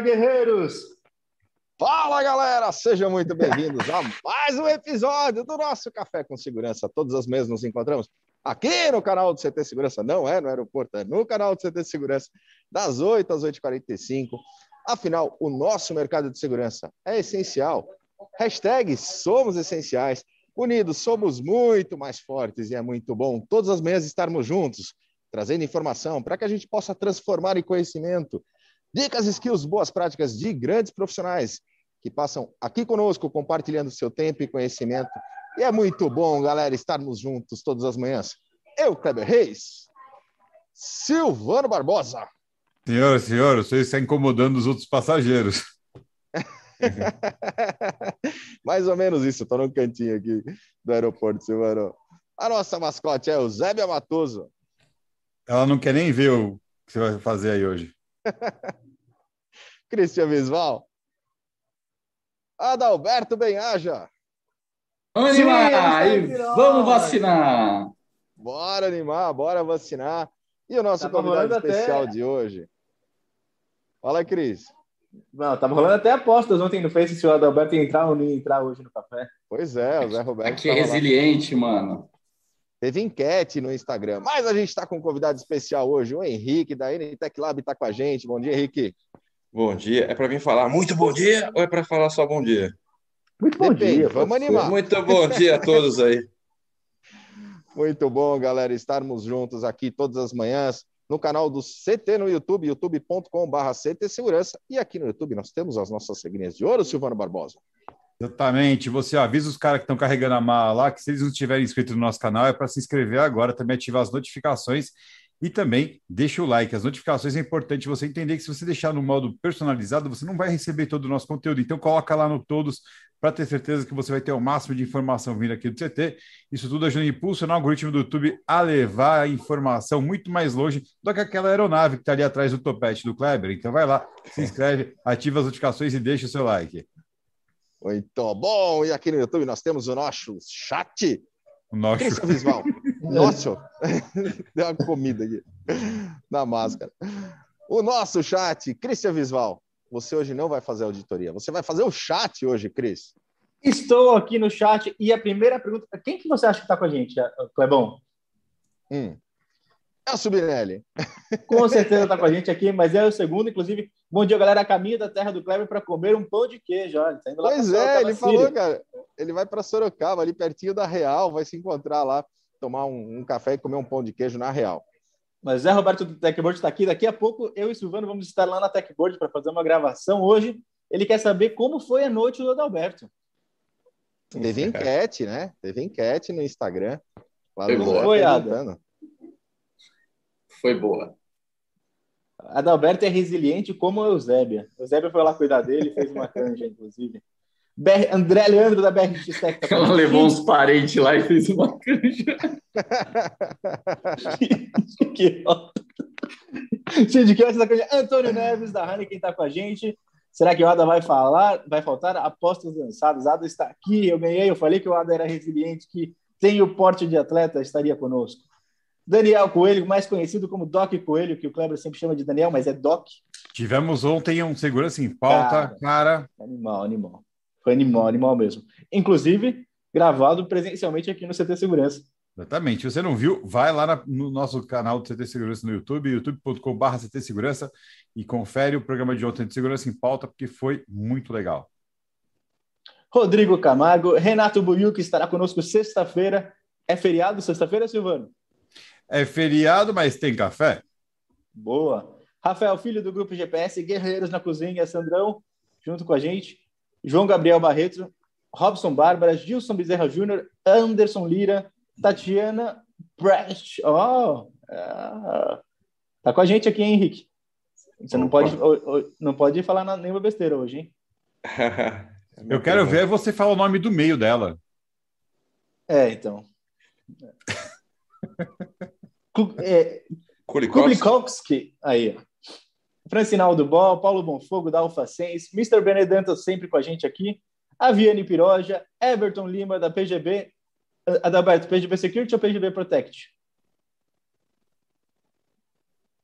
Guerreiros! Fala, galera! Sejam muito bem-vindos a mais um episódio do nosso Café com Segurança. Todas as mesas nos encontramos aqui no canal do CT Segurança. Não é no aeroporto, é no canal do CT Segurança, das 8 às 8h45. Afinal, o nosso mercado de segurança é essencial. Hashtag somos essenciais. Unidos somos muito mais fortes e é muito bom todas as manhãs estarmos juntos, trazendo informação para que a gente possa transformar em conhecimento. Dicas, skills, boas práticas de grandes profissionais que passam aqui conosco, compartilhando seu tempo e conhecimento. E é muito bom, galera, estarmos juntos todas as manhãs. Eu, Kleber Reis, Silvano Barbosa. Senhor, senhor, você está incomodando os outros passageiros. Mais ou menos isso, estou no cantinho aqui do aeroporto, Silvano. A nossa mascote é o Zébia Matoso. Ela não quer nem ver o que você vai fazer aí hoje. Cristian Visval. Adalberto Benhaja. Animar! E vamos vacinar! Bora animar, bora vacinar. E o nosso Tava convidado especial até... de hoje? Fala, Cris. Não, tava rolando até apostas ontem no Face se o Adalberto ia entrar ou não ia entrar hoje no café. Pois é, o Zé Roberto. Aqui é resiliente, lá. mano. Teve enquete no Instagram. Mas a gente está com um convidado especial hoje, o Henrique, da NTech Lab, está com a gente. Bom dia, Henrique. Bom dia. É para vir falar muito bom dia ou é para falar só bom dia? Muito bom Depende, dia. Vamos animar. Muito bom dia a todos aí. Muito bom, galera, estarmos juntos aqui todas as manhãs no canal do CT no YouTube, youtube.com.br CT Segurança. E aqui no YouTube nós temos as nossas regrinhas de ouro, Silvano Barbosa. Exatamente. Você avisa os caras que estão carregando a mala lá que se eles não estiverem inscritos no nosso canal é para se inscrever agora, também ativar as notificações e também deixa o like. As notificações é importante você entender que se você deixar no modo personalizado, você não vai receber todo o nosso conteúdo. Então coloca lá no todos para ter certeza que você vai ter o máximo de informação vindo aqui do CT. Isso tudo ajuda a impulsionar o algoritmo do YouTube a levar a informação muito mais longe do que aquela aeronave que está ali atrás do topete do Kleber. Então vai lá, se inscreve, ativa as notificações e deixa o seu like. Muito bom! E aqui no YouTube nós temos o nosso chat. O nosso. Visual. Nossa, deu uma comida aqui na máscara. O nosso chat, Cristian Visval. Você hoje não vai fazer auditoria, você vai fazer o chat hoje, Cris. Estou aqui no chat e a primeira pergunta: quem que você acha que está com a gente, Clebão? Hum. É o Subinelli. Com certeza está com a gente aqui, mas é o segundo, inclusive. Bom dia, galera. Caminho da terra do Kleber para comer um pão de queijo. Olha, tá pois é, ele falou, cara. Ele vai para Sorocaba, ali pertinho da Real, vai se encontrar lá tomar um, um, café e comer um pão de queijo na real. Mas Zé Roberto do Techboard está aqui. Daqui a pouco eu e Silvano vamos estar lá na Techboard para fazer uma gravação hoje. Ele quer saber como foi a noite do Adalberto. Teve enquete, né? Teve enquete no Instagram. foi boa. Foi, Ada. Foi boa. Adalberto é resiliente como a Eusébia. Eusébia foi lá cuidar dele, fez uma canja, inclusive. BR, André Leandro da BRX Tech. Tá Ela levou uns parentes lá e fez uma canja. que Gente, que essa canja. Antônio Neves da Heineken está com a gente. Será que o Ada vai falar? Vai faltar apostas lançadas. Ada está aqui. Eu ganhei. Eu falei que o Ada era resiliente, que tem o porte de atleta, estaria conosco. Daniel Coelho, mais conhecido como Doc Coelho, que o Kleber sempre chama de Daniel, mas é Doc. Tivemos ontem um segurança em pauta, cara. cara. Animal, animal. Foi animal, animal mesmo. Inclusive, gravado presencialmente aqui no CT Segurança. Exatamente. Se você não viu, vai lá na, no nosso canal do CT Segurança no YouTube, youtube.com.br CT Segurança, e confere o programa de ontem de Segurança em Pauta, porque foi muito legal. Rodrigo Camargo, Renato Buiu, que estará conosco sexta-feira. É feriado sexta-feira, Silvano? É feriado, mas tem café? Boa. Rafael, filho do Grupo GPS, Guerreiros na Cozinha, Sandrão, junto com a gente. João Gabriel Barreto, Robson Bárbara, Gilson Bezerra Júnior, Anderson Lira, Tatiana Brecht. Oh, ah, tá com a gente aqui, hein, Henrique? Você não pode, não pode falar nenhuma besteira hoje, hein? Eu quero ver você falar o nome do meio dela. É, então. é, Kulikowski. Aí, ó. Francinaldo Bol, Paulo Bonfogo, da Alfacens, Mr. Benedetto sempre com a gente aqui, Aviane Piroja, Everton Lima, da PGB, Adalberto, PGB Security ou PGB Protect?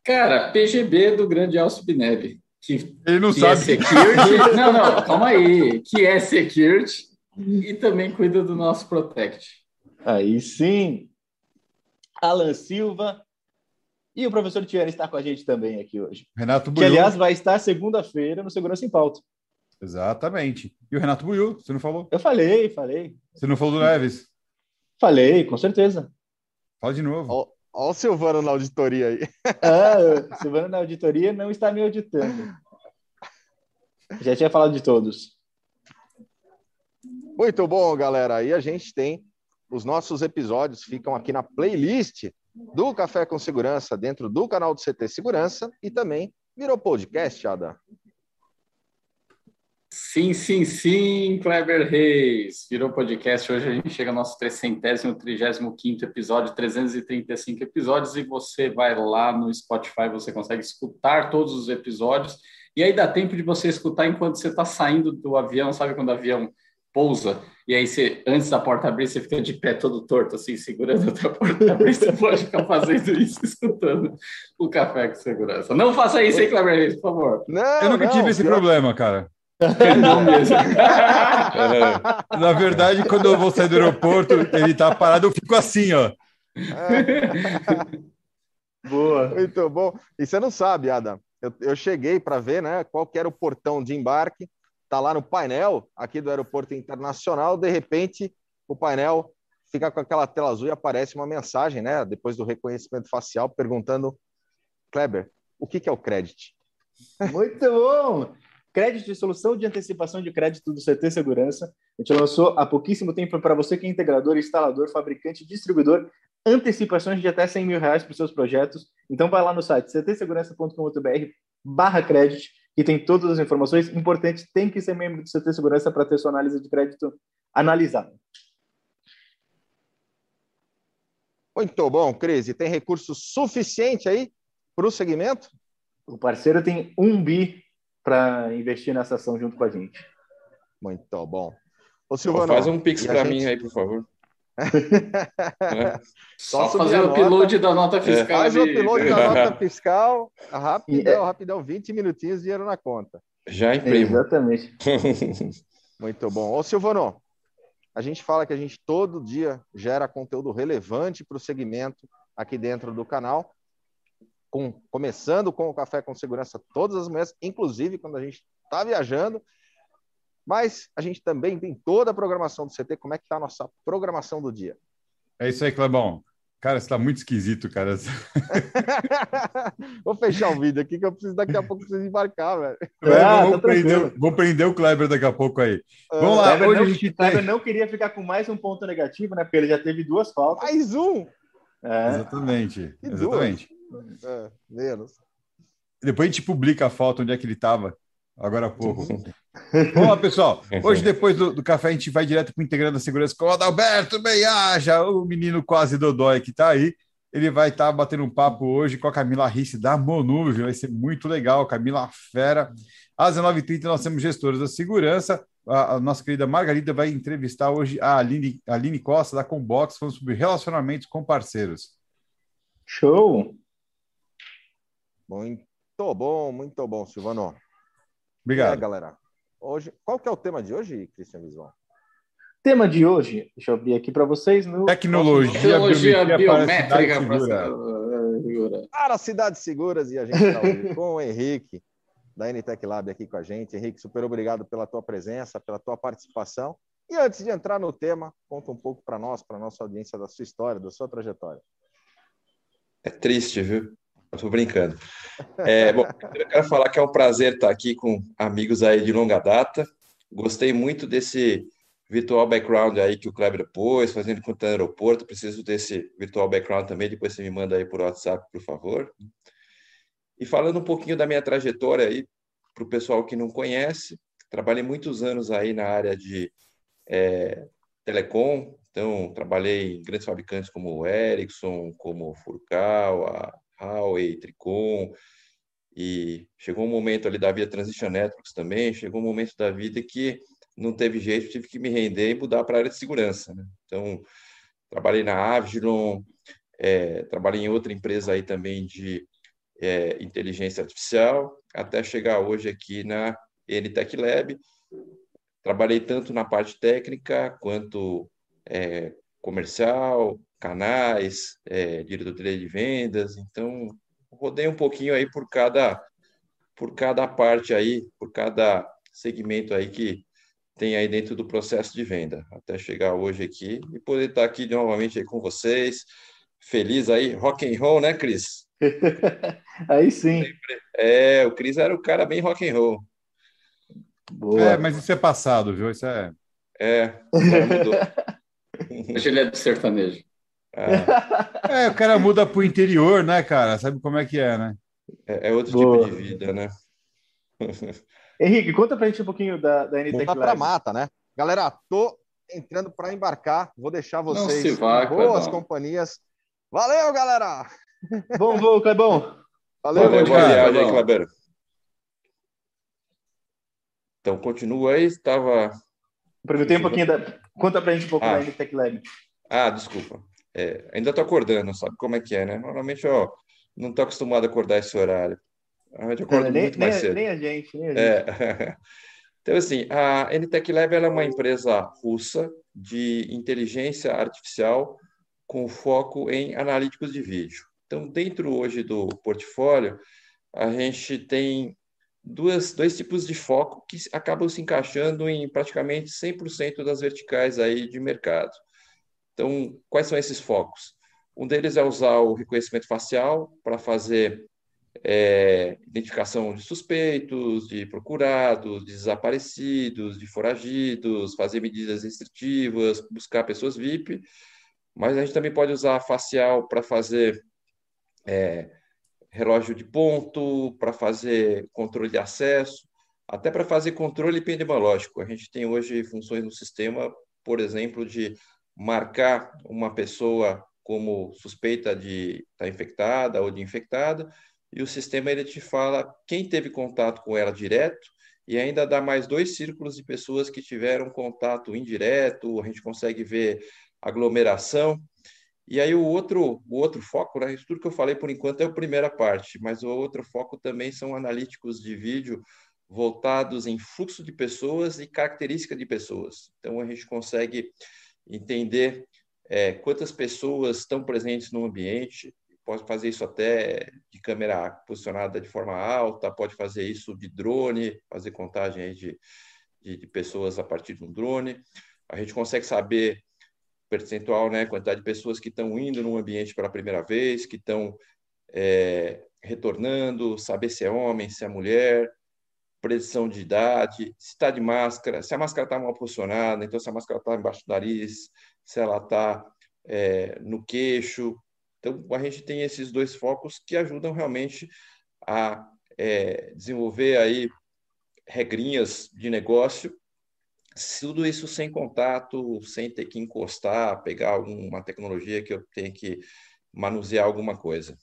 Cara, PGB do grande Alcio Binelli. Que, Ele não que é sabe. security. não, não, calma aí. Que é security e também cuida do nosso protect. Aí sim. Alan Silva. E o professor Thierry está com a gente também aqui hoje. Renato Que, Buiu. aliás, vai estar segunda-feira no Segurança em Pauta. Exatamente. E o Renato Buiu, você não falou? Eu falei, falei. Você não falou do Neves? Falei, com certeza. Fala de novo. Ó, ó o Silvano na auditoria aí. Ah, Silvano na auditoria não está me auditando. Já tinha falado de todos. Muito bom, galera. Aí a gente tem os nossos episódios ficam aqui na playlist do Café com Segurança dentro do canal do CT Segurança e também virou podcast, Ada. Sim, sim, sim, Kleber Reis. Virou podcast. Hoje a gente chega ao nosso 335 episódio, 335 episódios, e você vai lá no Spotify, você consegue escutar todos os episódios. E aí dá tempo de você escutar enquanto você está saindo do avião, sabe quando o avião pousa? E aí você, antes da porta abrir, você fica de pé todo torto, assim, segurando até a porta abrir. Você pode ficar fazendo isso, escutando o café com segurança. Não faça isso, hein, Kleber Reis, por favor. Não, Eu nunca não, tive esse pior- problema, cara. Não mesmo. Na verdade, quando eu vou sair do aeroporto, ele tá parado, eu fico assim, ó. Boa. Muito bom. E você não sabe, Ada. Eu, eu cheguei para ver, né, qual que era o portão de embarque. Tá lá no painel aqui do aeroporto internacional. De repente, o painel fica com aquela tela azul e aparece uma mensagem, né, depois do reconhecimento facial, perguntando, Kleber, o que que é o credit? Muito bom! Crédito e solução de antecipação de crédito do CT Segurança. A gente lançou há pouquíssimo tempo para você que é integrador, instalador, fabricante, distribuidor, antecipações de até 100 mil reais para os seus projetos. Então vai lá no site ctsegurança.com.br barra crédito, que tem todas as informações importantes. Tem que ser membro do CT Segurança para ter sua análise de crédito analisada. Muito bom, Cris. E tem recurso suficiente aí para o segmento? O parceiro tem um bi para investir nessa ação junto com a gente. Muito bom. Ô, Pô, Silvano, faz um pix para gente- mim aí, por favor. É. Só subir fazer o upload da nota fiscal. Faz o upload da nota fiscal, é rapidão, rapidão, 20 minutinhos, dinheiro na conta. Já imprimo. Exatamente. Muito bom. Ô, Silvano, a gente fala que a gente todo dia gera conteúdo relevante para o segmento aqui dentro do canal, com, começando com o Café com Segurança todas as manhãs, inclusive quando a gente está viajando. Mas a gente também tem toda a programação do CT. Como é que está a nossa programação do dia? É isso aí, Clebão. Cara, você tá muito esquisito, cara. Vou fechar o vídeo aqui que eu preciso daqui a pouco preciso embarcar, velho. Ah, vamos, tá prender, vamos prender o Kleber daqui a pouco aí. Vamos lá, Kleber hoje não, a gente Kleber não queria ficar com mais um ponto negativo, né? Porque ele já teve duas faltas. Mais um! É. Exatamente, E exatamente. É, menos. Depois a gente publica a foto onde é que ele estava, agora há pouco. Lá, pessoal. Hoje, depois do, do café, a gente vai direto para o Integrando a Segurança com o Adalberto Beiaja, o menino quase dodói que está aí. Ele vai estar batendo um papo hoje com a Camila Risse da Monúvio. Vai ser muito legal. Camila Fera. Às 19h30, nós temos gestores da segurança. A, a nossa querida Margarida vai entrevistar hoje a Aline, a Aline Costa, da Combox, falando sobre relacionamentos com parceiros. Show! Muito bom, muito bom, Silvano. É, Obrigado. galera. Hoje, qual que é o tema de hoje, Cristian Visual? Tema de hoje, deixa eu abrir aqui para vocês. No Tecnologia, Tecnologia biometria para a cidade biométrica. segura. Para Cidades Seguras e a gente está hoje com o Henrique da NTEC Lab aqui com a gente. Henrique, super obrigado pela tua presença, pela tua participação. E antes de entrar no tema, conta um pouco para nós, para nossa audiência da sua história, da sua trajetória. É triste, viu? Tô brincando. É, bom, eu quero falar que é um prazer estar aqui com amigos aí de longa data. Gostei muito desse virtual background aí que o Kleber pôs, fazendo conta no aeroporto. Preciso desse virtual background também. Depois você me manda aí por WhatsApp, por favor. E falando um pouquinho da minha trajetória aí, para o pessoal que não conhece, trabalhei muitos anos aí na área de é, telecom. Então, trabalhei em grandes fabricantes como Ericsson, como Furcal, a Huawei, Tricom, e chegou um momento ali da vida Transition Networks também, chegou um momento da vida que não teve jeito, tive que me render e mudar para a área de segurança. Né? Então, trabalhei na Avigilon, é, trabalhei em outra empresa aí também de é, inteligência artificial, até chegar hoje aqui na NTech Lab. Trabalhei tanto na parte técnica quanto é, comercial, canais, é, diretoria de vendas. Então, rodei um pouquinho aí por cada por cada parte aí, por cada segmento aí que tem aí dentro do processo de venda, até chegar hoje aqui e poder estar aqui novamente aí com vocês. Feliz aí, rock and roll, né, Cris? aí sim. É, o Cris era o cara bem rock and roll. Boa. É, mas isso é passado, viu? Isso é. É, mudou. Hoje ele é do sertanejo. É. é, o cara muda para o interior, né, cara? Sabe como é que é, né? É, é outro Boa. tipo de vida, né? Henrique, conta pra gente um pouquinho da, da NTEC Live. pra mata, né? Galera, tô entrando para embarcar. Vou deixar vocês vai, boas companhias. Valeu, galera! Bom voo, Clebão. Valeu, Valeu boa viagem aí. Então, continua aí, estava... Perguntei um pouquinho da... Conta pra gente um pouco ah. da NTEC Lab. Ah, desculpa. É, ainda estou acordando, sabe como é que é, né? Normalmente, ó, não estou acostumado a acordar esse horário. Normalmente eu acordo nem, muito mais nem, cedo. Nem a gente, nem a é. gente. É. Então, assim, a NTech Lab é uma empresa russa de inteligência artificial com foco em analíticos de vídeo. Então, dentro hoje do portfólio, a gente tem duas, dois tipos de foco que acabam se encaixando em praticamente 100% das verticais aí de mercado. Então, quais são esses focos? Um deles é usar o reconhecimento facial para fazer é, identificação de suspeitos, de procurados, de desaparecidos, de foragidos, fazer medidas restritivas, buscar pessoas VIP, mas a gente também pode usar facial para fazer é, relógio de ponto, para fazer controle de acesso, até para fazer controle epidemiológico. A gente tem hoje funções no sistema, por exemplo, de marcar uma pessoa como suspeita de estar tá infectada ou de infectada, e o sistema ele te fala quem teve contato com ela direto e ainda dá mais dois círculos de pessoas que tiveram contato indireto, a gente consegue ver aglomeração. E aí o outro, o outro foco, né, tudo que eu falei por enquanto é a primeira parte, mas o outro foco também são analíticos de vídeo voltados em fluxo de pessoas e característica de pessoas. Então a gente consegue entender é, quantas pessoas estão presentes no ambiente, pode fazer isso até de câmera posicionada de forma alta, pode fazer isso de drone, fazer contagem de, de, de, pessoas a partir de um drone. A gente consegue saber percentual, né, quantidade de pessoas que estão indo no ambiente pela primeira vez, que estão é, retornando, saber se é homem, se é mulher, predição de idade, se está de máscara, se a máscara está mal posicionada, então se a máscara está embaixo do nariz, se ela está é, no queixo, então, a gente tem esses dois focos que ajudam realmente a é, desenvolver aí regrinhas de negócio, tudo isso sem contato, sem ter que encostar, pegar alguma tecnologia que eu tenha que manusear alguma coisa.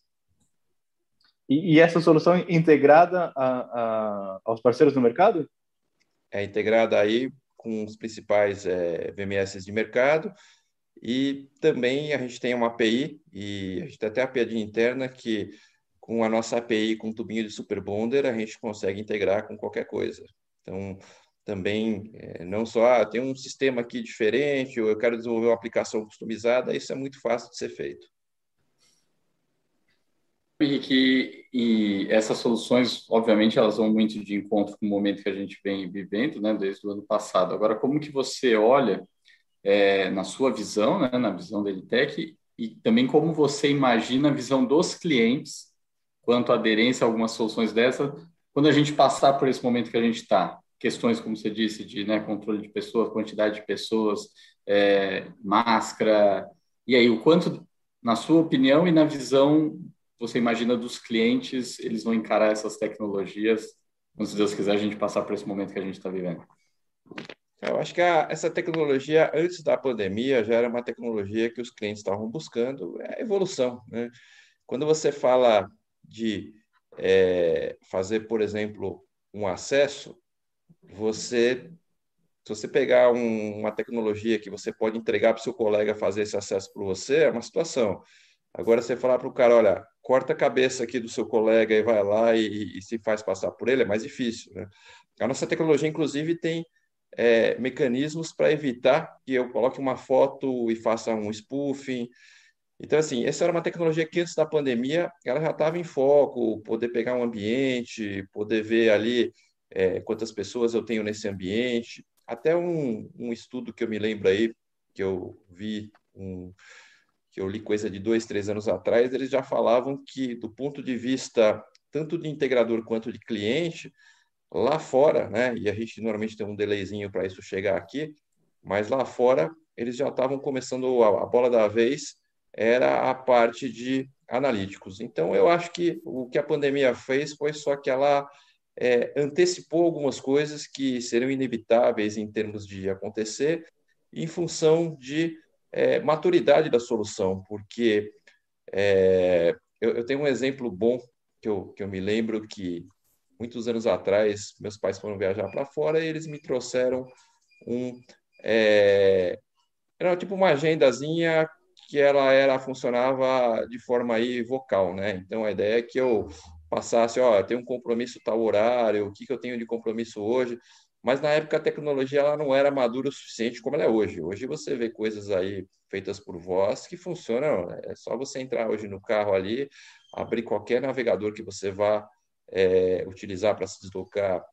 E, e essa solução é integrada a, a, aos parceiros do mercado? É integrada aí com os principais é, VMS de mercado, e também a gente tem uma API, e a gente tem até a API interna que com a nossa API com tubinho de Super Bonder, a gente consegue integrar com qualquer coisa. Então, também, é, não só, ah, tem um sistema aqui diferente, ou eu quero desenvolver uma aplicação customizada, isso é muito fácil de ser feito. Henrique, e essas soluções, obviamente, elas vão muito de encontro com o momento que a gente vem vivendo, né, desde o ano passado. Agora, como que você olha é, na sua visão, né, na visão da Elitec, e também como você imagina a visão dos clientes quanto à aderência a algumas soluções dessa, quando a gente passar por esse momento que a gente está. Questões, como você disse, de né, controle de pessoas, quantidade de pessoas, é, máscara, e aí, o quanto, na sua opinião e na visão, você imagina dos clientes, eles vão encarar essas tecnologias, quando, se Deus quiser, a gente passar por esse momento que a gente está vivendo? Eu acho que a, essa tecnologia, antes da pandemia, já era uma tecnologia que os clientes estavam buscando, é evolução. Né? Quando você fala de é, fazer, por exemplo, um acesso, você, se você pegar um, uma tecnologia que você pode entregar para o seu colega fazer esse acesso para você, é uma situação. Agora, você falar para o cara, olha, corta a cabeça aqui do seu colega e vai lá e, e se faz passar por ele, é mais difícil. Né? A nossa tecnologia, inclusive, tem é, mecanismos para evitar que eu coloque uma foto e faça um spoofing. Então, assim, essa era uma tecnologia que antes da pandemia ela já estava em foco, poder pegar um ambiente, poder ver ali é, quantas pessoas eu tenho nesse ambiente. Até um, um estudo que eu me lembro aí, que eu vi, um, que eu li coisa de dois, três anos atrás, eles já falavam que, do ponto de vista tanto de integrador quanto de cliente, lá fora, né, e a gente normalmente tem um delayzinho para isso chegar aqui, mas lá fora eles já estavam começando a, a bola da vez, era a parte de analíticos. Então, eu acho que o que a pandemia fez foi só que ela é, antecipou algumas coisas que seriam inevitáveis em termos de acontecer, em função de é, maturidade da solução, porque é, eu, eu, tenho um exemplo bom que eu, que eu me lembro que muitos anos atrás meus pais foram viajar para fora e eles me trouxeram um é, era tipo uma agendazinha que ela era funcionava de forma aí vocal, né? Então a ideia é que eu passasse, ó, eu tenho um compromisso tal horário, o que, que eu tenho de compromisso hoje, mas na época a tecnologia ela não era madura o suficiente como ela é hoje. Hoje você vê coisas aí feitas por voz que funcionam, é só você entrar hoje no carro ali, abrir qualquer navegador que você vá é, utilizar para se deslocar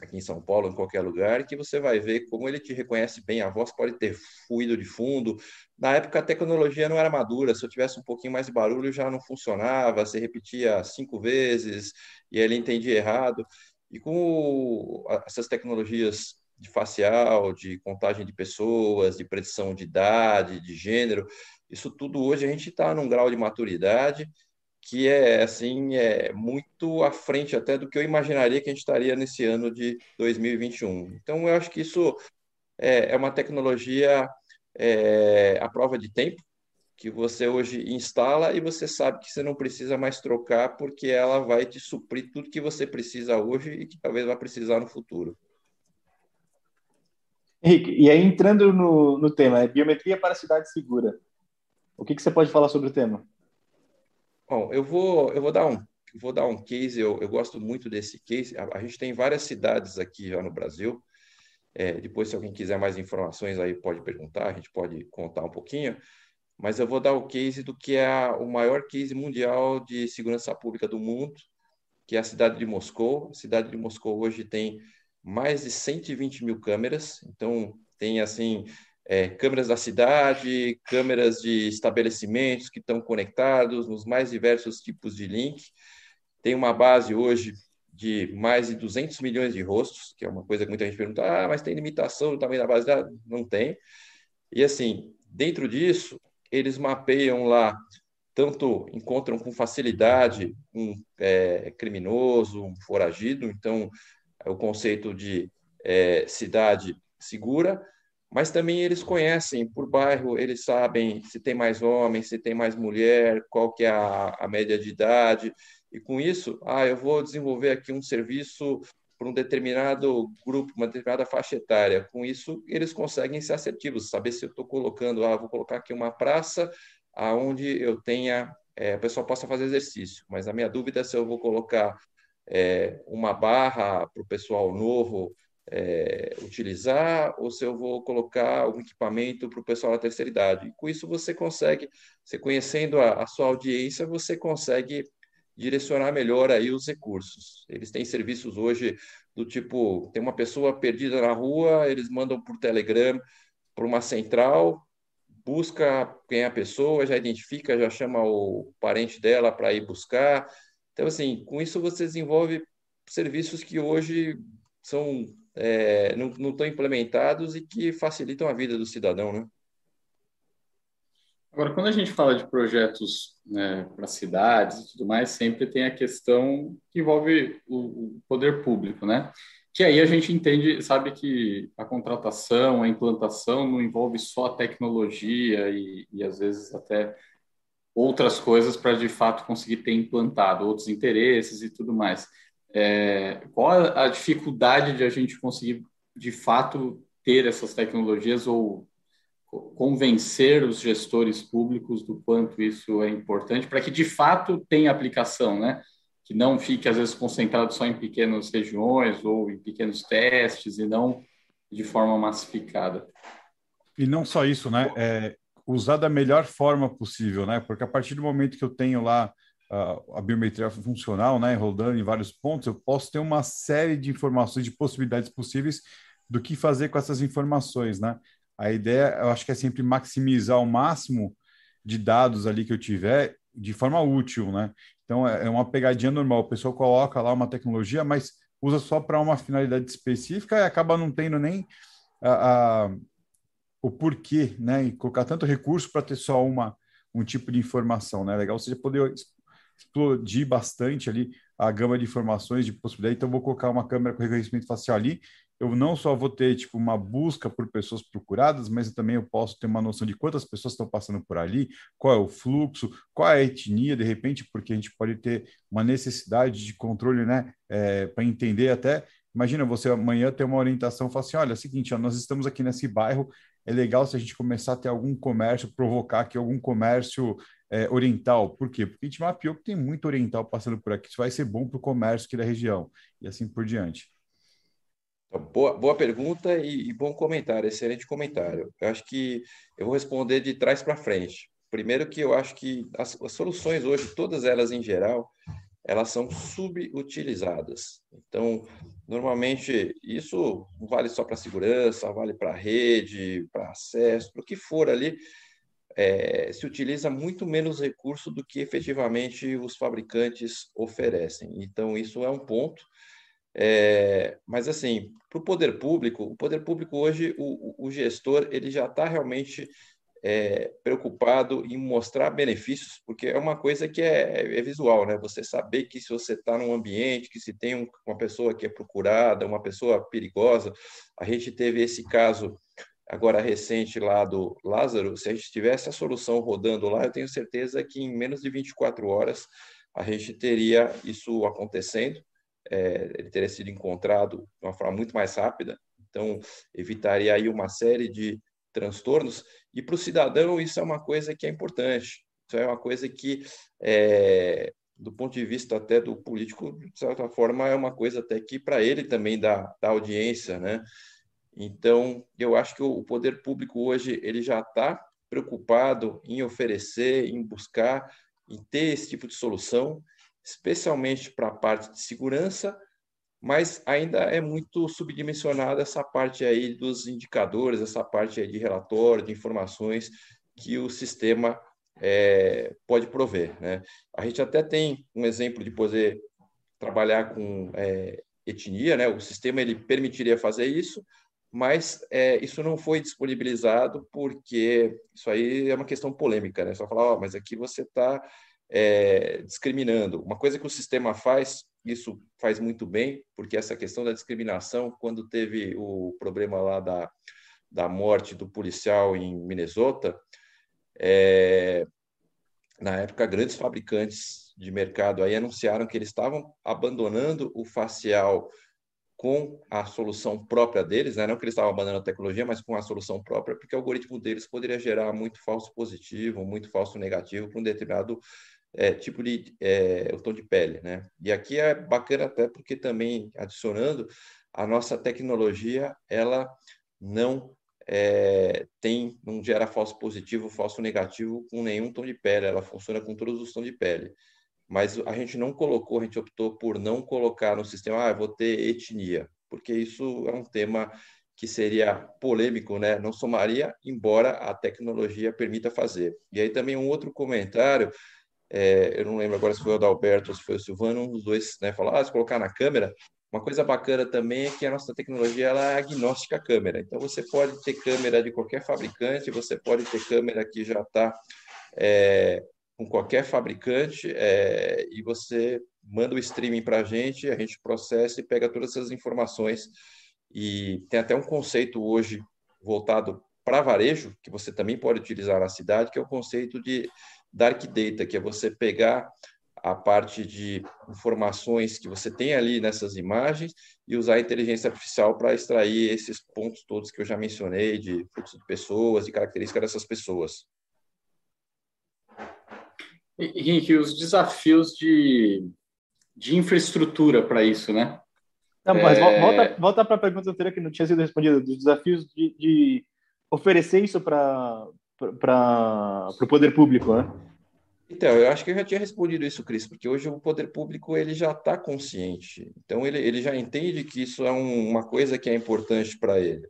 aqui em São Paulo, em qualquer lugar, que você vai ver como ele te reconhece bem. A voz pode ter fluido de fundo. Na época, a tecnologia não era madura. Se eu tivesse um pouquinho mais de barulho, já não funcionava. Você repetia cinco vezes e ele entendia errado. E com essas tecnologias de facial, de contagem de pessoas, de predição de idade, de gênero, isso tudo hoje a gente está num grau de maturidade que é assim é muito à frente até do que eu imaginaria que a gente estaria nesse ano de 2021. Então eu acho que isso é, é uma tecnologia é, à prova de tempo que você hoje instala e você sabe que você não precisa mais trocar porque ela vai te suprir tudo que você precisa hoje e que talvez vá precisar no futuro. Henrique, e aí entrando no, no tema, é biometria para cidade segura. O que, que você pode falar sobre o tema? Bom, eu vou, eu vou dar um, vou dar um case. Eu, eu gosto muito desse case. A, a gente tem várias cidades aqui já no Brasil. É, depois, se alguém quiser mais informações, aí pode perguntar. A gente pode contar um pouquinho. Mas eu vou dar o case do que é o maior case mundial de segurança pública do mundo, que é a cidade de Moscou. A cidade de Moscou hoje tem mais de 120 mil câmeras. Então, tem assim é, câmeras da cidade, câmeras de estabelecimentos que estão conectados nos mais diversos tipos de link. Tem uma base hoje de mais de 200 milhões de rostos, que é uma coisa que muita gente pergunta, ah, mas tem limitação no tamanho da base? Não tem. E assim, dentro disso, eles mapeiam lá, tanto encontram com facilidade um é, criminoso, um foragido, então é o conceito de é, cidade segura, mas também eles conhecem por bairro, eles sabem se tem mais homem, se tem mais mulher, qual que é a, a média de idade, e com isso, ah, eu vou desenvolver aqui um serviço para um determinado grupo, uma determinada faixa etária. Com isso, eles conseguem ser assertivos, saber se eu estou colocando, ah, vou colocar aqui uma praça aonde eu tenha, é, a pessoa possa fazer exercício, mas a minha dúvida é se eu vou colocar é, uma barra para o pessoal novo é, utilizar ou se eu vou colocar algum equipamento para o pessoal da terceira idade. E com isso você consegue, você conhecendo a, a, sua audiência, você consegue direcionar melhor aí os recursos. Eles têm serviços hoje do tipo, tem uma pessoa perdida na rua, eles mandam por Telegram para uma central, busca quem é a pessoa, já identifica, já chama o parente dela para ir buscar. Então, assim, com isso você desenvolve serviços que hoje são é, não, não estão implementados e que facilitam a vida do cidadão, né? Agora, quando a gente fala de projetos né, para cidades e tudo mais, sempre tem a questão que envolve o, o, poder público, né? Que aí a gente entende, sabe que a contratação, a implantação não envolve só a tecnologia e, e às vezes até outras coisas para de fato conseguir ter implantado, outros interesses e tudo mais. É, qual a dificuldade de a gente conseguir, de fato, ter essas tecnologias ou convencer os gestores públicos do quanto isso é importante para que de fato tenha aplicação, né? Que não fique às vezes concentrado só em pequenas regiões ou em pequenos testes e não de forma massificada. E não só isso, né? É usar da melhor forma possível, né? Porque a partir do momento que eu tenho lá a biometria funcional, né, rodando em vários pontos, eu posso ter uma série de informações, de possibilidades possíveis do que fazer com essas informações, né? A ideia, eu acho que é sempre maximizar o máximo de dados ali que eu tiver de forma útil, né? Então, é, é uma pegadinha normal. O pessoal coloca lá uma tecnologia, mas usa só para uma finalidade específica e acaba não tendo nem a, a, o porquê, né? E colocar tanto recurso para ter só uma, um tipo de informação, né? Legal você poder explodir bastante ali a gama de informações, de possibilidades. Então, vou colocar uma câmera com reconhecimento facial ali eu não só vou ter tipo uma busca por pessoas procuradas, mas eu também eu posso ter uma noção de quantas pessoas estão passando por ali, qual é o fluxo, qual é a etnia, de repente, porque a gente pode ter uma necessidade de controle, né, é, para entender até. Imagina você amanhã ter uma orientação, falar assim, olha, é o seguinte, ó, nós estamos aqui nesse bairro, é legal se a gente começar a ter algum comércio, provocar aqui algum comércio é, oriental. Por quê? Porque a gente mapeou que tem muito oriental passando por aqui, isso vai ser bom para o comércio aqui da região, e assim por diante. Então, boa, boa pergunta e, e, bom comentário, excelente comentário. Eu acho que eu vou responder de trás para frente. Primeiro que eu acho que as, as, soluções hoje, todas elas em geral, elas são subutilizadas. Então, normalmente, isso não vale só para segurança, vale para rede, para acesso, para o que for ali, é, se utiliza muito menos recurso do que efetivamente os fabricantes oferecem. Então, isso é um ponto. É, mas assim, para o poder público, o poder público hoje, o, o gestor ele já está realmente é, preocupado em mostrar benefícios, porque é uma coisa que é, é visual, né? Você saber que se você está num ambiente, que se tem um, uma pessoa que é procurada, uma pessoa perigosa, a gente teve esse caso agora recente lá do Lázaro, se a gente tivesse a solução rodando lá, eu tenho certeza que em menos de 24 horas a gente teria isso acontecendo é, ele teria sido encontrado de uma forma muito mais rápida, então evitaria aí uma série de transtornos. E para o cidadão isso é uma coisa que é importante, isso é uma coisa que, é, do ponto de vista até do político, de certa forma, é uma coisa até que para ele também dá, dá audiência, né? Então, eu acho que o poder público hoje ele já está preocupado em oferecer, em buscar, em ter esse tipo de solução especialmente para a parte de segurança, mas ainda é muito subdimensionada essa parte aí dos indicadores, essa parte aí de relatório, de informações que o sistema é, pode prover. Né? A gente até tem um exemplo de poder trabalhar com é, etnia, né? o sistema ele permitiria fazer isso, mas é, isso não foi disponibilizado porque isso aí é uma questão polêmica, né? Só falar, oh, mas aqui você está é, discriminando. Uma coisa que o sistema faz, isso faz muito bem, porque essa questão da discriminação, quando teve o problema lá da, da morte do policial em Minnesota, é, na época, grandes fabricantes de mercado aí anunciaram que eles estavam abandonando o facial com a solução própria deles, né? não que eles estavam abandonando a tecnologia, mas com a solução própria, porque o algoritmo deles poderia gerar muito falso positivo, muito falso negativo para um determinado é, tipo de é, o tom de pele, né? E aqui é bacana até porque também adicionando a nossa tecnologia, ela não é, tem, não gera falso positivo, falso negativo com nenhum tom de pele, ela funciona com todos os tons de pele. Mas a gente não colocou, a gente optou por não colocar no sistema, ah, vou ter etnia, porque isso é um tema que seria polêmico, né? Não somaria, embora a tecnologia permita fazer. E aí também um outro comentário é, eu não lembro agora se foi o Adalberto ou se foi o Silvano, dos dois né, falou, ah, se colocar na câmera, uma coisa bacana também é que a nossa tecnologia ela é agnóstica à câmera. Então, você pode ter câmera de qualquer fabricante, você pode ter câmera que já está é, com qualquer fabricante é, e você manda o streaming para a gente, a gente processa e pega todas essas informações. E tem até um conceito hoje voltado para varejo, que você também pode utilizar na cidade, que é o conceito de dark data, que é você pegar a parte de informações que você tem ali nessas imagens e usar a inteligência artificial para extrair esses pontos todos que eu já mencionei, de fluxo de pessoas, de características dessas pessoas. Henrique, os desafios de, de infraestrutura para isso, né? Não, mas é... volta, volta para a pergunta anterior que não tinha sido respondida, dos desafios de, de oferecer isso para o poder público, né? Então, eu acho que eu já tinha respondido isso, Cris, porque hoje o poder público ele já está consciente. Então, ele, ele já entende que isso é um, uma coisa que é importante para ele.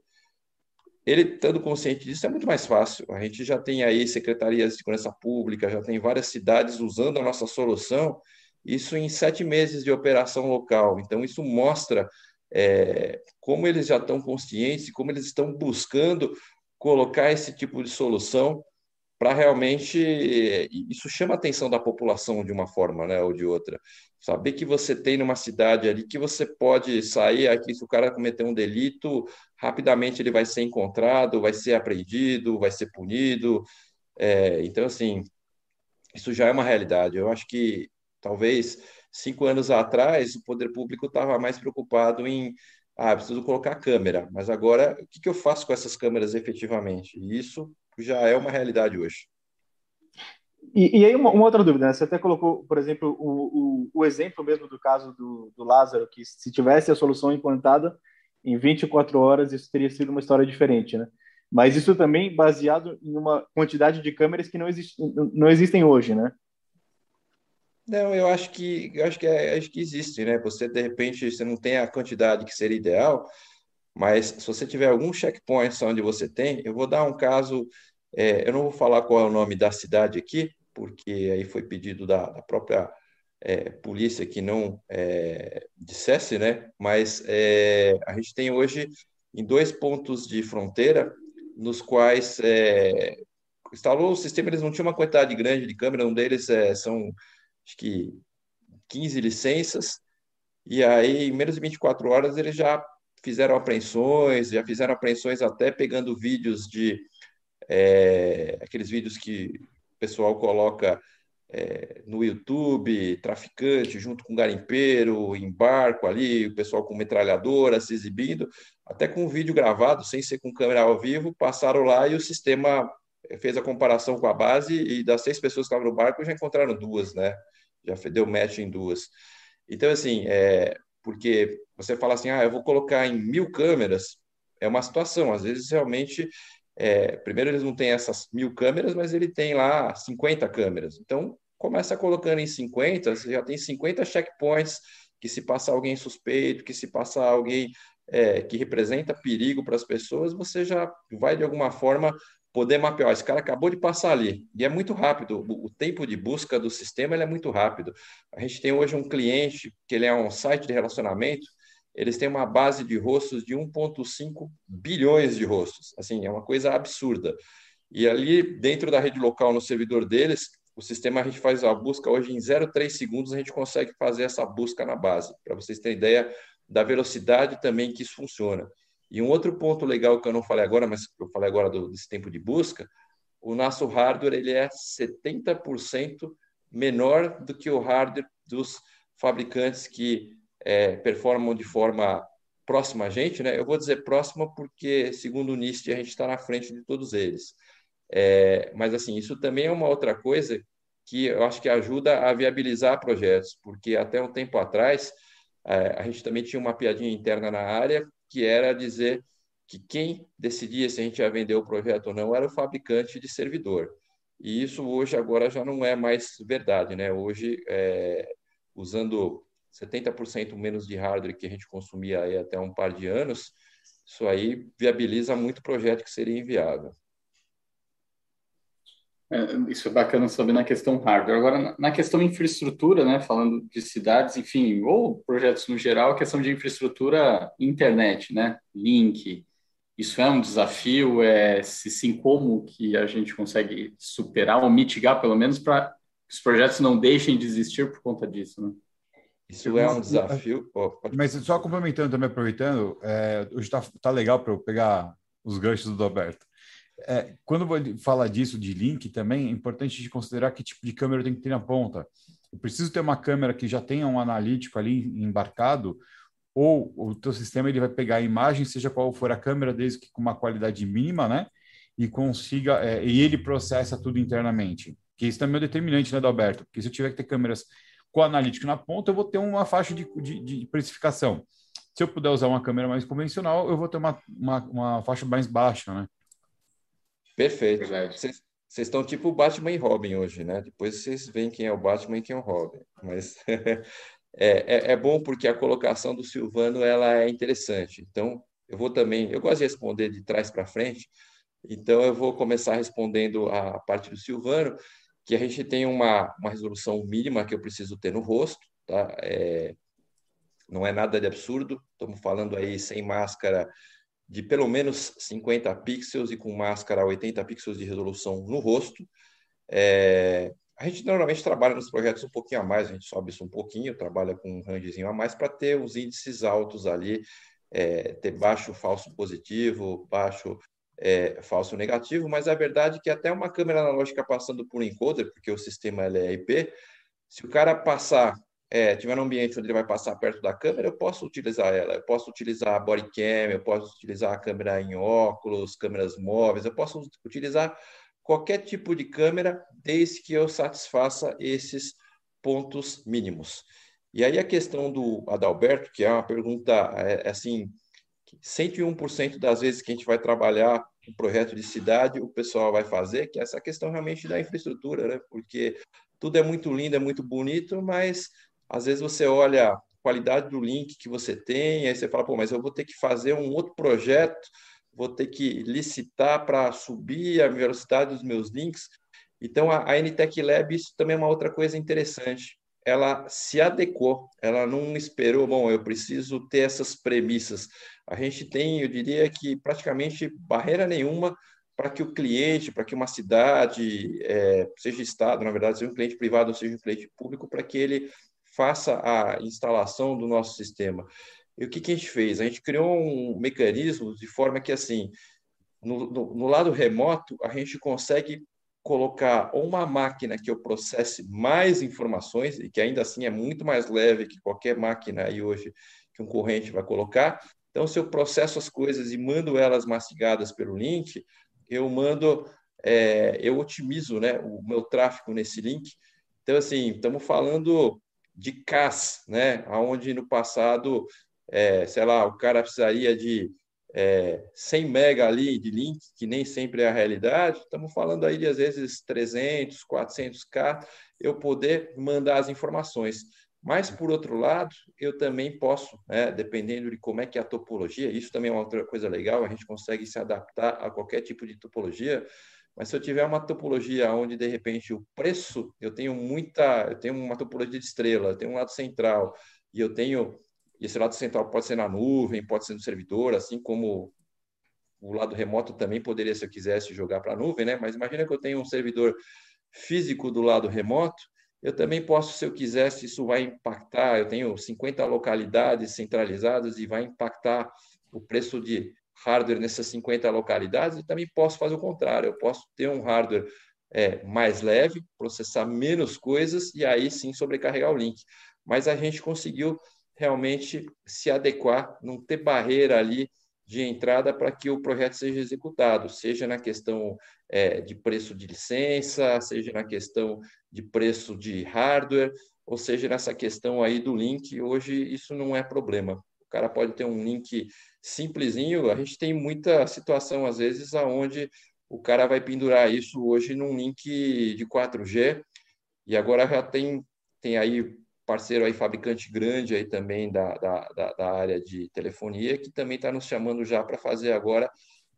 Ele estando consciente disso é muito mais fácil. A gente já tem aí secretarias de segurança pública, já tem várias cidades usando a nossa solução, isso em sete meses de operação local. Então, isso mostra é, como eles já estão conscientes, como eles estão buscando colocar esse tipo de solução para realmente isso chama a atenção da população de uma forma, né, ou de outra. Saber que você tem numa cidade ali que você pode sair aqui se o cara cometer um delito, rapidamente ele vai ser encontrado, vai ser apreendido, vai ser punido. É, então, assim, isso já é uma realidade. Eu acho que talvez cinco anos atrás o poder público estava mais preocupado em ah, preciso colocar câmera, mas agora o que, que eu faço com essas câmeras efetivamente? E isso já é uma realidade hoje. E, e aí, uma, uma, outra dúvida, né? Você até colocou, por exemplo, o, o, o exemplo mesmo do caso do, do, Lázaro, que se tivesse a solução implantada em 24 horas, isso teria sido uma história diferente, né? Mas isso também baseado em uma quantidade de câmeras que não, existe, não existem hoje, né? Não, eu acho que eu acho que, é, acho que existe, né? Você de repente você não tem a quantidade que seria ideal, mas se você tiver algum checkpoint onde você tem, eu vou dar um caso, é, eu não vou falar qual é o nome da cidade aqui, porque aí foi pedido da, da própria é, polícia que não é, dissesse, né? Mas é, a gente tem hoje em dois pontos de fronteira nos quais é, instalou o sistema, eles não tinham uma quantidade grande de câmeras, um deles é, são acho que 15 licenças, e aí em menos de 24 horas eles já fizeram apreensões, já fizeram apreensões até pegando vídeos de é, aqueles vídeos que o pessoal coloca é, no YouTube, traficante junto com garimpeiro, em barco ali, o pessoal com metralhadora se exibindo, até com um vídeo gravado, sem ser com câmera ao vivo, passaram lá e o sistema fez a comparação com a base e das seis pessoas que estavam no barco já encontraram duas, né? Já deu match em duas. Então, assim, é, porque você fala assim, ah, eu vou colocar em mil câmeras, é uma situação. Às vezes, realmente, é, primeiro eles não têm essas mil câmeras, mas ele tem lá 50 câmeras. Então, começa colocando em 50, você já tem 50 checkpoints que se passar alguém suspeito, que se passar alguém é, que representa perigo para as pessoas, você já vai, de alguma forma, poder mapear, esse cara acabou de passar ali, e é muito rápido, o, tempo de busca do sistema é muito rápido. A gente tem hoje um cliente, que ele é um site de relacionamento, eles têm uma base de rostos de 1,5 bilhões de rostos, assim, é uma coisa absurda. E ali, dentro da rede local, no servidor deles, o sistema a gente faz a busca hoje em 0,3 segundos, a gente consegue fazer essa busca na base, para vocês terem ideia da velocidade também que isso funciona. E um outro ponto legal que eu não falei agora, mas eu falei agora do, desse tempo de busca, o nosso hardware ele é 70% menor do que o hardware dos fabricantes que é, performam de forma próxima a gente, né? Eu vou dizer próxima porque, segundo o NIST, a gente está na frente de todos eles. É, mas, assim, isso também é uma outra coisa que eu acho que ajuda a viabilizar projetos, porque até um tempo atrás é, a gente também tinha uma piadinha interna na área que era dizer que quem decidia se a gente ia vender o projeto ou não era o fabricante de servidor. E isso hoje agora já não é mais verdade, né? Hoje, é, usando 70% menos de hardware que a gente consumia aí até um par de anos, isso aí viabiliza muito projeto que seria inviável. É, isso é bacana saber na questão hardware. Agora, na questão infraestrutura, né, falando de cidades, enfim, ou projetos no geral, a questão de infraestrutura internet, né, link, isso é um desafio, é se sim, como que a gente consegue superar ou mitigar, pelo menos, para que os projetos não deixem de existir por conta disso, né? Isso é um desafio. Oh, Mas só complementando também, aproveitando, é, hoje está tá legal para eu pegar os ganchos do Alberto. É, quando vou falar disso, de link, também é importante de considerar que tipo de câmera tem que ter na ponta. Eu preciso ter uma câmera que já tenha um analítico ali embarcado, ou o teu sistema ele vai pegar a imagem, seja qual for a câmera, desde que com uma qualidade mínima, né? E consiga, é, e ele processa tudo internamente. Que isso também é determinante, né, Alberto? Porque se eu tiver que ter câmeras com analítico na ponta, eu vou ter uma faixa de, de, de precificação. Se eu puder usar uma câmera mais convencional, eu vou ter uma, uma, uma faixa mais baixa, né? Perfeito. Vocês estão tipo Batman e Robin hoje, né? Depois vocês veem quem é o Batman e quem é o Robin. Mas é, é, é, bom porque a colocação do Silvano ela é interessante. Então, eu vou também, eu gosto de responder de trás para frente, então eu vou começar respondendo a parte do Silvano, que a gente tem uma, uma resolução mínima que eu preciso ter no rosto, tá? É, não é nada de absurdo, estamos falando aí sem máscara de pelo menos 50 pixels e com máscara 80 pixels de resolução no rosto. É, a gente normalmente trabalha nos projetos um pouquinho a mais, a gente sobe isso um pouquinho, trabalha com um rangezinho a mais para ter os índices altos ali, é, ter baixo falso positivo, baixo é, falso negativo, mas a verdade é que até uma câmera analógica passando por um encoder, porque o sistema é IP, se o cara passar é, tiver um ambiente onde ele vai passar perto da câmera, eu posso utilizar ela. Eu posso utilizar a body cam, eu posso utilizar a câmera em óculos, câmeras móveis, eu posso utilizar qualquer tipo de câmera, desde que eu satisfaça esses pontos mínimos. E aí a questão do Adalberto, que é uma pergunta é, é assim, 101% das vezes que a gente vai trabalhar um projeto de cidade, o pessoal vai fazer, que é essa questão realmente da infraestrutura, né? Porque tudo é muito lindo, é muito bonito, mas às vezes você olha a qualidade do link que você tem, aí você fala, pô, mas eu vou ter que fazer um outro projeto, vou ter que licitar para subir a velocidade dos meus links. Então, a, a NTech Lab, isso também é uma outra coisa interessante. Ela se adequou, ela não esperou, bom, eu preciso ter essas premissas. A gente tem, eu diria que praticamente barreira nenhuma para que o cliente, para que uma cidade, é, seja Estado, na verdade, seja um cliente privado ou seja um cliente público, para que ele faça a instalação do nosso sistema. E o que, que a gente fez? A gente criou um mecanismo de forma que, assim, no, no, no lado remoto, a gente consegue colocar uma máquina que eu processe mais informações, e que ainda assim é muito mais leve que qualquer máquina aí hoje que um corrente vai colocar. Então, se eu processo as coisas e mando elas mastigadas pelo link, eu mando, é, eu otimizo né, o meu tráfego nesse link. Então, assim, estamos falando de CAS, né? Onde no passado, é, sei lá, o cara precisaria de é, 100 mega ali de link, que nem sempre é a realidade. Estamos falando aí de às vezes 300, 400k, eu poder mandar as informações. Mas, por outro lado, eu também posso, né, dependendo de como é que é a topologia, isso também é uma outra coisa legal, a gente consegue se adaptar a qualquer tipo de topologia. Mas se eu tiver uma topologia onde de repente o preço, eu tenho muita, eu tenho uma topologia de estrela, eu tenho um lado central e eu tenho esse lado central pode ser na nuvem, pode ser no servidor, assim como o lado remoto também poderia, se eu quisesse, jogar para a nuvem, né? Mas imagina que eu tenho um servidor físico do lado remoto, eu também posso, se eu quisesse, isso vai impactar. Eu tenho 50 localidades centralizadas e vai impactar o preço de hardware nessas 50 localidades e também posso fazer o contrário. Eu posso ter um hardware é, mais leve, processar menos coisas e aí sim sobrecarregar o link. Mas a gente conseguiu realmente se adequar, não ter barreira ali de entrada para que o projeto seja executado, seja na questão é, de preço de licença, seja na questão de preço de hardware, ou seja nessa questão aí do link. Hoje isso não é problema. O cara pode ter um link simplesinho, a gente tem muita situação, às vezes, aonde o cara vai pendurar isso hoje num link de 4G, e agora já tem, tem aí parceiro aí, fabricante grande aí também da, da, da área de telefonia, que também está nos chamando já para fazer agora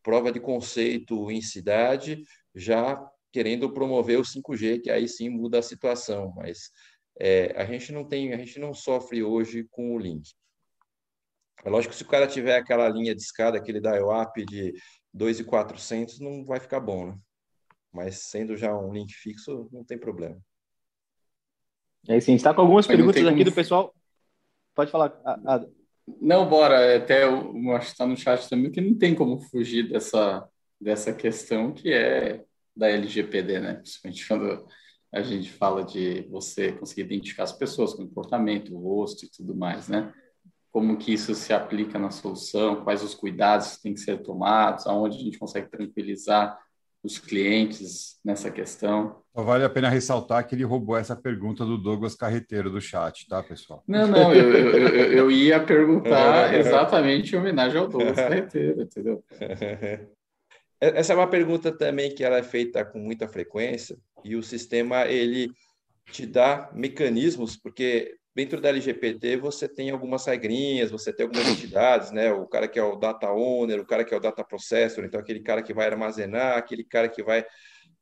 prova de conceito em cidade, já querendo promover o 5G, que aí sim muda a situação, mas é, a gente não tem, a gente não sofre hoje com o link. É lógico que se o cara tiver aquela linha de escada, aquele dial-up de 2,400, não vai ficar bom, né? Mas sendo já um link fixo, não tem problema. É sim, está com algumas Mas perguntas aqui como... do pessoal. Pode falar. Não, bora. É até o acho que está no chat também que não tem como fugir dessa dessa questão que é da LGPD, né? Principalmente quando a gente fala de você conseguir identificar as pessoas, comportamento, o rosto e tudo mais, né? Como que isso se aplica na solução, quais os cuidados que têm que ser tomados, aonde a gente consegue tranquilizar os clientes nessa questão. Só vale a pena ressaltar que ele roubou essa pergunta do Douglas Carreteiro do chat, tá, pessoal? Não, não, eu, eu, eu, eu ia perguntar exatamente em homenagem ao Douglas Carreteiro, entendeu? Essa é uma pergunta também que ela é feita com muita frequência e o sistema ele te dá mecanismos, porque dentro da LGPD você tem algumas regrinhas, você tem algumas entidades, né? O cara que é o data owner, o cara que é o data processor, então aquele cara que vai armazenar, aquele cara que vai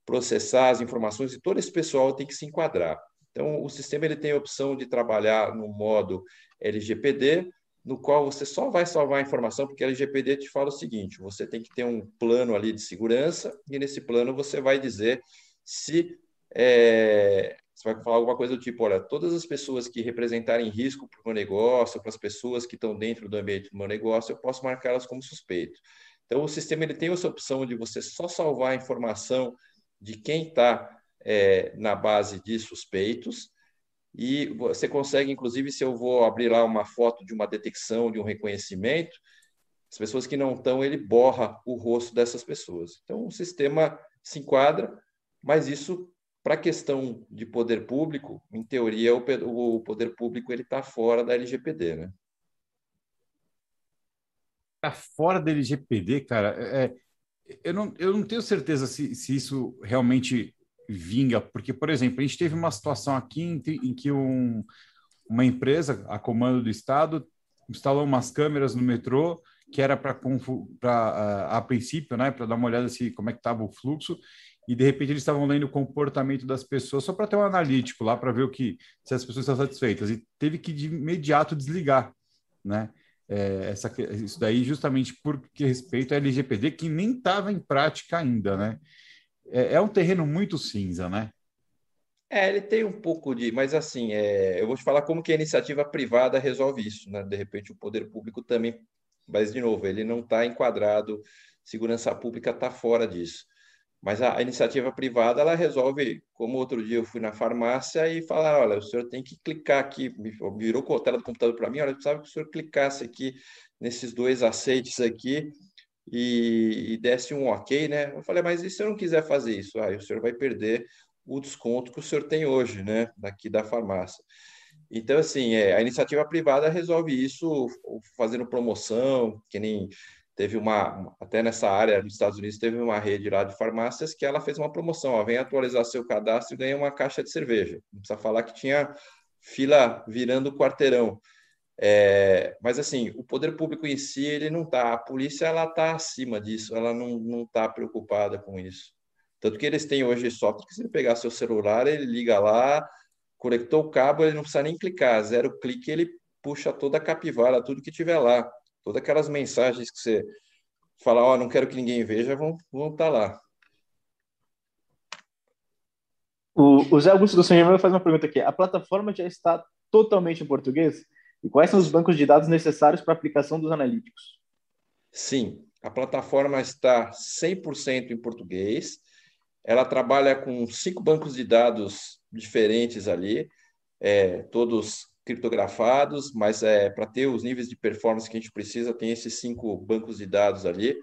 processar as informações e todo esse pessoal tem que se enquadrar. Então o sistema ele tem a opção de trabalhar no modo LGPD, no qual você só vai salvar a informação porque a LGPD te fala o seguinte: você tem que ter um plano ali de segurança e nesse plano você vai dizer se é, você vai falar alguma coisa do tipo, olha, todas as pessoas que representarem risco para o meu negócio, para as pessoas que estão dentro do ambiente do meu negócio, eu posso marcá-las como suspeito. Então, o sistema ele tem essa opção de você só salvar a informação de quem está é, na base de suspeitos, e você consegue, inclusive, se eu vou abrir lá uma foto de uma detecção, de um reconhecimento, as pessoas que não estão, ele borra o rosto dessas pessoas. Então, o sistema se enquadra, mas isso, para a questão de poder público, em teoria, o, poder público ele está fora da LGPD, né? Está fora da LGPD, cara. É, é, eu, não, eu não tenho certeza se, se isso realmente vinga, porque, por exemplo, a gente teve uma situação aqui em, em que um, uma empresa, a comando do Estado, instalou umas câmeras no metrô que era para a, a princípio, né, para dar uma olhada se como é que estava o fluxo, e de repente eles estavam lendo o comportamento das pessoas só para ter um analítico lá para ver o que se as pessoas estão satisfeitas e teve que de imediato desligar, né? É, essa, isso daí justamente porque respeito à LGPD que nem estava em prática ainda, né? É, é, um terreno muito cinza, né? É, ele tem um pouco de, mas assim, é, eu vou te falar como que a iniciativa privada resolve isso, né? De repente o poder público também, mas de novo, ele não está enquadrado, segurança pública está fora disso. Mas a, iniciativa privada, ela resolve, como outro dia eu fui na farmácia e falaram, olha, o senhor tem que clicar aqui, virou a tela do computador para mim, olha, eu precisava que o senhor clicasse aqui nesses dois aceites aqui e, e desse um ok, né? Eu falei, mas e se eu não quiser fazer isso? Aí ah, o senhor vai perder o desconto que o senhor tem hoje, né? Daqui da farmácia. Então, assim, é, a iniciativa privada resolve isso fazendo promoção, que nem teve uma, até nessa área nos Estados Unidos, teve uma rede lá de farmácias que ela fez uma promoção, ó, vem atualizar seu cadastro e ganha uma caixa de cerveja. Não precisa falar que tinha fila virando quarteirão. É, mas assim, o poder público em si ele não está, a polícia ela está acima disso, ela não não está preocupada com isso. Tanto que eles têm hoje software que se ele pegar seu celular, ele liga lá, conectou o cabo, ele não precisa nem clicar, zero clique, ele puxa toda a capivara, tudo que tiver lá, todas aquelas mensagens que você fala, ó, oh, não quero que ninguém veja, vão vão estar tá lá. O, o Zé Augusto do Senhor faz uma pergunta aqui. A plataforma já está totalmente em português? E quais são os bancos de dados necessários para a aplicação dos analíticos? Sim, a plataforma está 100% em português. Ela trabalha com cinco bancos de dados diferentes ali, é, todos criptografados, mas é, para ter os níveis de performance que a gente precisa, tem esses cinco bancos de dados ali.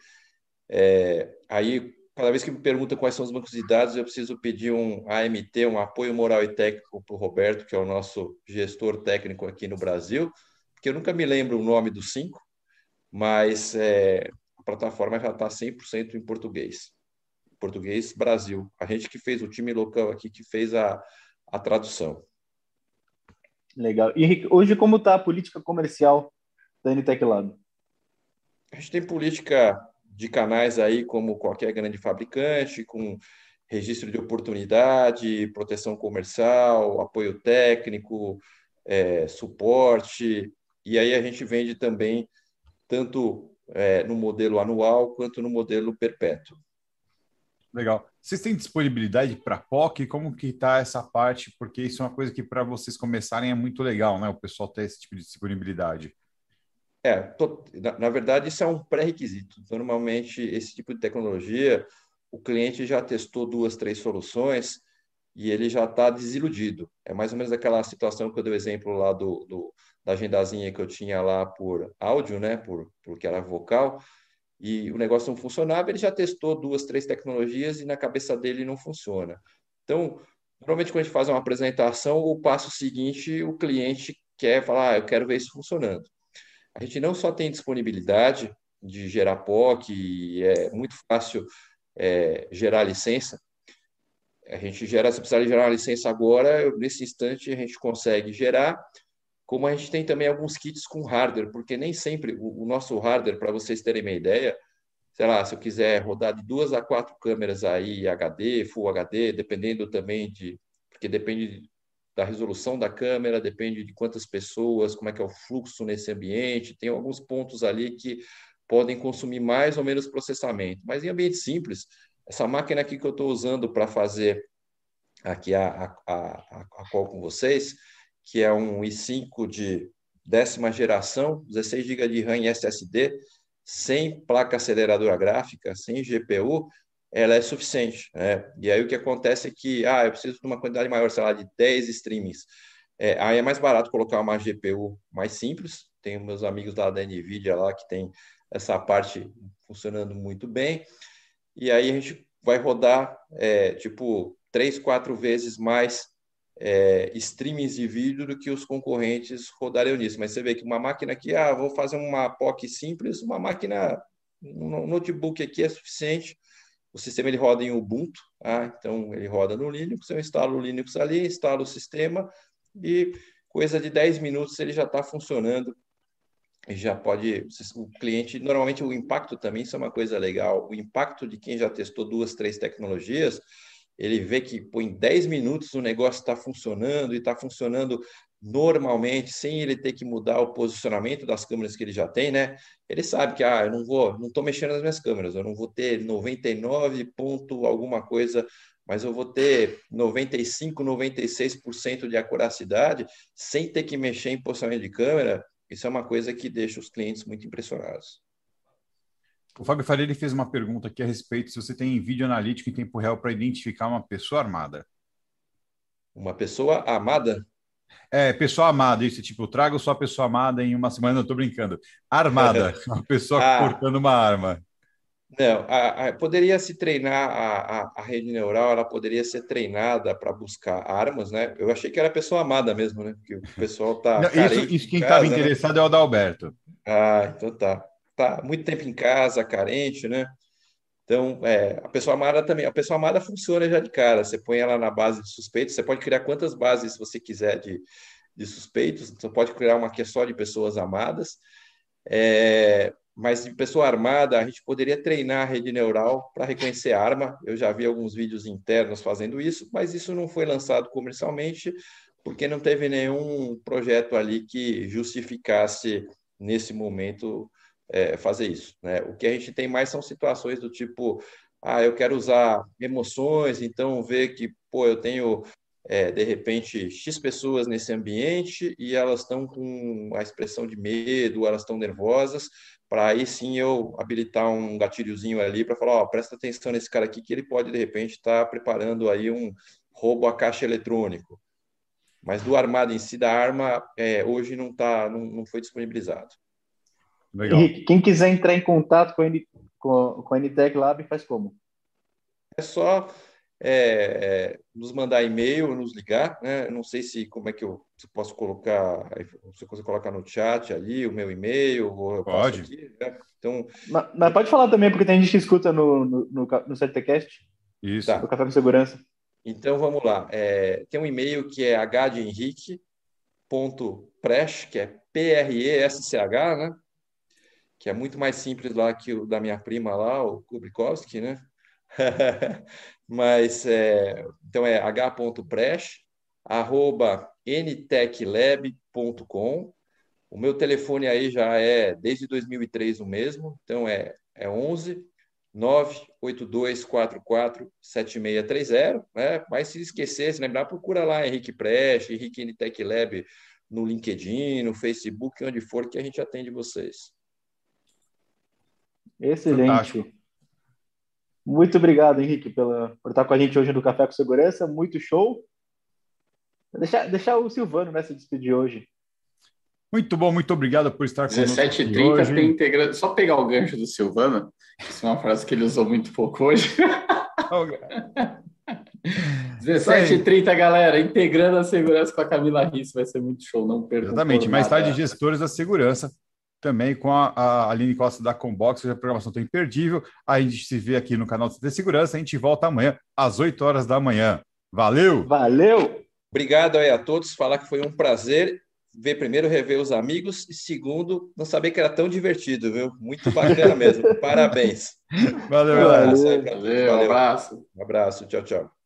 É, aí, cada vez que me pergunta quais são os bancos de dados, eu preciso pedir um AMT, um apoio moral e técnico para o Roberto, que é o nosso gestor técnico aqui no Brasil, porque eu nunca me lembro o nome dos cinco, mas é, a plataforma já está 100% em português. Português Brasil. A gente que fez, o time local aqui que fez a, a tradução. Legal. E hoje, como está a política comercial da Nitec Lab? A gente tem política de canais aí, como qualquer grande fabricante, com registro de oportunidade, proteção comercial, apoio técnico, é, suporte. E aí a gente vende também tanto é, no modelo anual quanto no modelo perpétuo. Legal. Vocês têm disponibilidade para POC? Como que está essa parte? Porque isso é uma coisa que para vocês começarem é muito legal, né? O pessoal ter esse tipo de disponibilidade. É, tô, na, na, verdade, isso é um pré-requisito. Normalmente, esse tipo de tecnologia, o cliente já testou duas, três soluções e ele já está desiludido. É mais ou menos aquela situação que eu dei o exemplo lá do, do, da agendazinha que eu tinha lá por áudio, né, por, porque era vocal, e o negócio não funcionava, ele já testou duas, três tecnologias e na cabeça dele não funciona. Então, normalmente quando a gente faz uma apresentação, o passo seguinte, o cliente quer falar, ah, eu quero ver isso funcionando. A gente não só tem disponibilidade de gerar POC, é muito fácil é, gerar licença, a gente gera, se precisar gerar uma licença agora, nesse instante a gente consegue gerar, como a gente tem também alguns kits com hardware, porque nem sempre o, o nosso hardware, para vocês terem uma ideia, sei lá, se eu quiser rodar de duas a quatro câmeras aí, HD, Full HD, dependendo também de, porque depende da resolução da câmera, depende de quantas pessoas, como é que é o fluxo nesse ambiente, tem alguns pontos ali que podem consumir mais ou menos processamento. Mas em ambiente simples, essa máquina aqui que eu estou usando para fazer aqui a, a, a, a call com vocês, que é um i5 de décima geração, 16 GB de RAM e SSD, sem placa aceleradora gráfica, sem GPU, ela é suficiente. Né? E aí o que acontece é que, ah, eu preciso de uma quantidade maior, sei lá, de 10 streamings. É, aí é mais barato colocar uma GPU mais simples. Tenho meus amigos lá da NVIDIA lá que tem essa parte funcionando muito bem e aí a gente vai rodar é, tipo três, quatro vezes mais é, streamings de vídeo do que os concorrentes rodariam nisso. Mas você vê que uma máquina aqui, ah, vou fazer uma POC simples, uma máquina, um notebook aqui é suficiente. O sistema ele roda em Ubuntu, ah, então ele roda no Linux, eu instalo o Linux ali, instalo o sistema e coisa de 10 minutos ele já está funcionando já pode. O cliente, normalmente o impacto também, isso é uma coisa legal. O impacto de quem já testou duas, três tecnologias, ele vê que pô, em 10 minutos o negócio está funcionando e está funcionando normalmente, sem ele ter que mudar o posicionamento das câmeras que ele já tem, né? Ele sabe que, ah, eu não vou, não estou mexendo nas minhas câmeras, eu não vou ter 99 ponto alguma coisa, mas eu vou ter 95, 96% de acuracidade sem ter que mexer em posicionamento de câmera isso é uma coisa que deixa os clientes muito impressionados. O Fábio Faria ele fez uma pergunta aqui a respeito se você tem vídeo analítico em tempo real para identificar uma pessoa armada. Uma pessoa amada? É, pessoa amada, isso, tipo, trago sua pessoa amada em uma semana, eu tô brincando. Armada, uma pessoa ah, portando uma arma. Não, a, a, poderia se treinar, a, a, rede neural, ela poderia ser treinada para buscar armas, né? Eu achei que era pessoa amada mesmo, né? Porque o pessoal tá. Não, isso, isso quem estava né? interessado é o Adalberto. Ah, então tá. Tá muito tempo em casa, carente, né? Então, é, a pessoa amada também, a pessoa amada funciona já de cara. Você põe ela na base de suspeitos, você pode criar quantas bases você quiser de, de suspeitos, você pode criar uma que é só de pessoas amadas. É, mas de pessoa armada, a gente poderia treinar a rede neural para reconhecer arma. Eu já vi alguns vídeos internos fazendo isso, mas isso não foi lançado comercialmente, porque não teve nenhum projeto ali que justificasse, nesse momento, é, fazer isso. Né? O que a gente tem mais são situações do tipo, ah, eu quero usar emoções, então ver que, pô, eu tenho é, de repente, X pessoas nesse ambiente e elas estão com a expressão de medo, elas estão nervosas, para aí sim eu habilitar um gatilhozinho ali para falar, ó, presta atenção nesse cara aqui que ele pode de repente estar tá preparando aí um roubo a caixa eletrônico. Mas do armado em si da arma é, hoje não tá, não, não foi disponibilizado. Legal. E quem quiser entrar em contato com a, N, com, com a NTEC Lab faz como? É só é, é, nos mandar e-mail, nos ligar, né? não sei se como é que eu se posso colocar, se você colocar no chat ali o meu e-mail, pode. Aqui, né? Então, mas, mas, pode falar também porque tem gente que escuta no no, no, no CTCast. Isso. Tá. Café com Segurança. Então vamos lá. É, tem um e-mail que é hdhenrique.presch, que é P-R-E-S-C-H, né? Que é muito mais simples lá que o da minha prima lá, o Kubrikowski, né? Mas, é, então é h.presh, arroba ntechlab.com. O meu telefone aí já é desde 2003 o mesmo, então é, é 11 98244 7630, né? Mas se esquecer, se lembrar, procura lá Henrique Presch, Henrique Nitec Lab no LinkedIn, no Facebook, onde for, que a gente atende vocês. Excelente. Fantástico. Muito obrigado, Henrique, pela, por estar com a gente hoje no Café com Segurança. Muito show. Deixar, deixar o Silvano nessa né, despedir hoje. Muito bom, muito obrigado por estar conosco. 17h30 tem integrando. Só pegar o gancho do Silvano, isso é uma frase que ele usou muito pouco hoje. 17h30, galera, integrando a segurança com a Camila Risso, vai ser muito show, não perca. Exatamente, mais tarde, gestores da segurança, também com a, a Aline Costa da Combox, a programação está imperdível. A gente se vê aqui no canal de Segurança, a gente volta amanhã, às 8 horas da manhã. Valeu! Valeu! Obrigado aí a todos, falar que foi um prazer ver primeiro rever os amigos e segundo não saber que era tão divertido, viu? Muito bacana mesmo. Parabéns. Valeu, um abraço. Valeu, Valeu, um abraço. Um abraço, tchau, tchau.